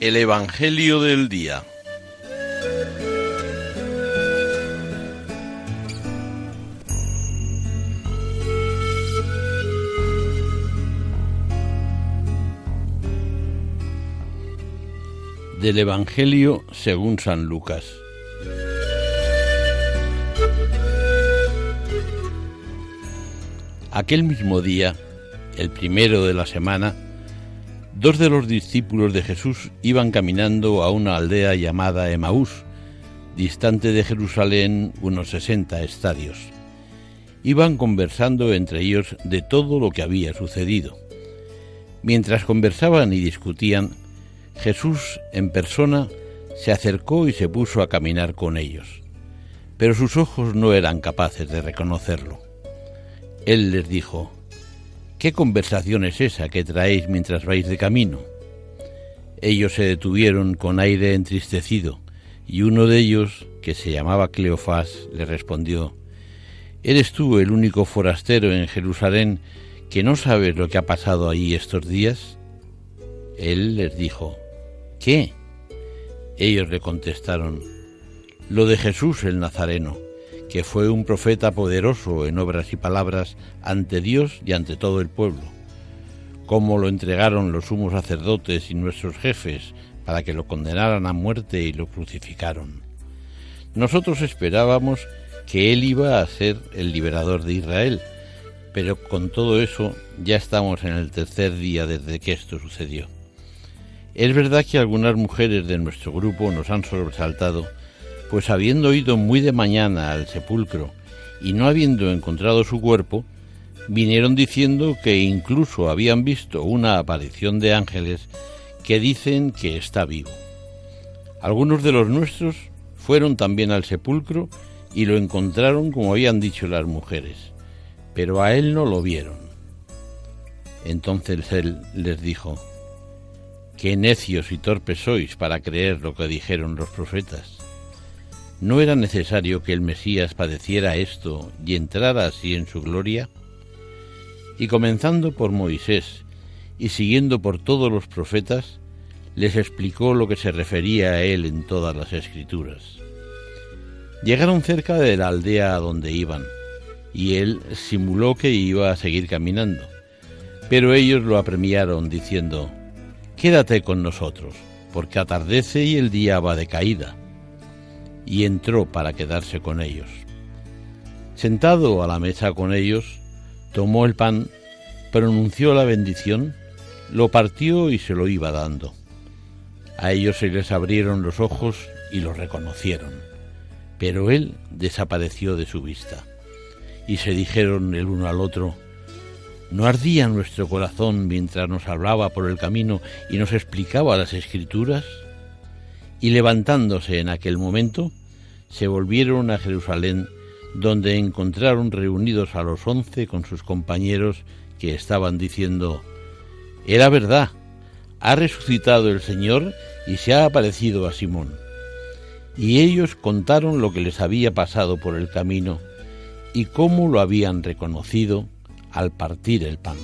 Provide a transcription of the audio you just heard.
El Evangelio del Día. Del Evangelio según San Lucas. Aquel mismo día, el primero de la semana, dos de los discípulos de Jesús iban caminando a una aldea llamada Emaús, distante de Jerusalén unos sesenta estadios. Iban conversando entre ellos de todo lo que había sucedido. Mientras conversaban y discutían, Jesús en persona se acercó y se puso a caminar con ellos, pero sus ojos no eran capaces de reconocerlo. Él les dijo, ¿Qué conversación es esa que traéis mientras vais de camino? Ellos se detuvieron con aire entristecido, y uno de ellos, que se llamaba Cleofás, le respondió, ¿Eres tú el único forastero en Jerusalén que no sabes lo que ha pasado ahí estos días? Él les dijo, ¿qué? Ellos le contestaron, lo de Jesús el Nazareno que fue un profeta poderoso en obras y palabras ante Dios y ante todo el pueblo, como lo entregaron los sumos sacerdotes y nuestros jefes para que lo condenaran a muerte y lo crucificaron. Nosotros esperábamos que él iba a ser el liberador de Israel, pero con todo eso ya estamos en el tercer día desde que esto sucedió. Es verdad que algunas mujeres de nuestro grupo nos han sobresaltado pues habiendo ido muy de mañana al sepulcro y no habiendo encontrado su cuerpo, vinieron diciendo que incluso habían visto una aparición de ángeles que dicen que está vivo. Algunos de los nuestros fueron también al sepulcro y lo encontraron como habían dicho las mujeres, pero a él no lo vieron. Entonces él les dijo, Qué necios y torpes sois para creer lo que dijeron los profetas. ¿No era necesario que el Mesías padeciera esto y entrara así en su gloria? Y comenzando por Moisés y siguiendo por todos los profetas, les explicó lo que se refería a él en todas las escrituras. Llegaron cerca de la aldea a donde iban, y él simuló que iba a seguir caminando, pero ellos lo apremiaron diciendo, Quédate con nosotros, porque atardece y el día va de caída y entró para quedarse con ellos. Sentado a la mesa con ellos, tomó el pan, pronunció la bendición, lo partió y se lo iba dando. A ellos se les abrieron los ojos y lo reconocieron, pero él desapareció de su vista. Y se dijeron el uno al otro, ¿no ardía nuestro corazón mientras nos hablaba por el camino y nos explicaba las escrituras? Y levantándose en aquel momento, se volvieron a Jerusalén, donde encontraron reunidos a los once con sus compañeros que estaban diciendo, Era verdad, ha resucitado el Señor y se ha aparecido a Simón. Y ellos contaron lo que les había pasado por el camino y cómo lo habían reconocido al partir el pan.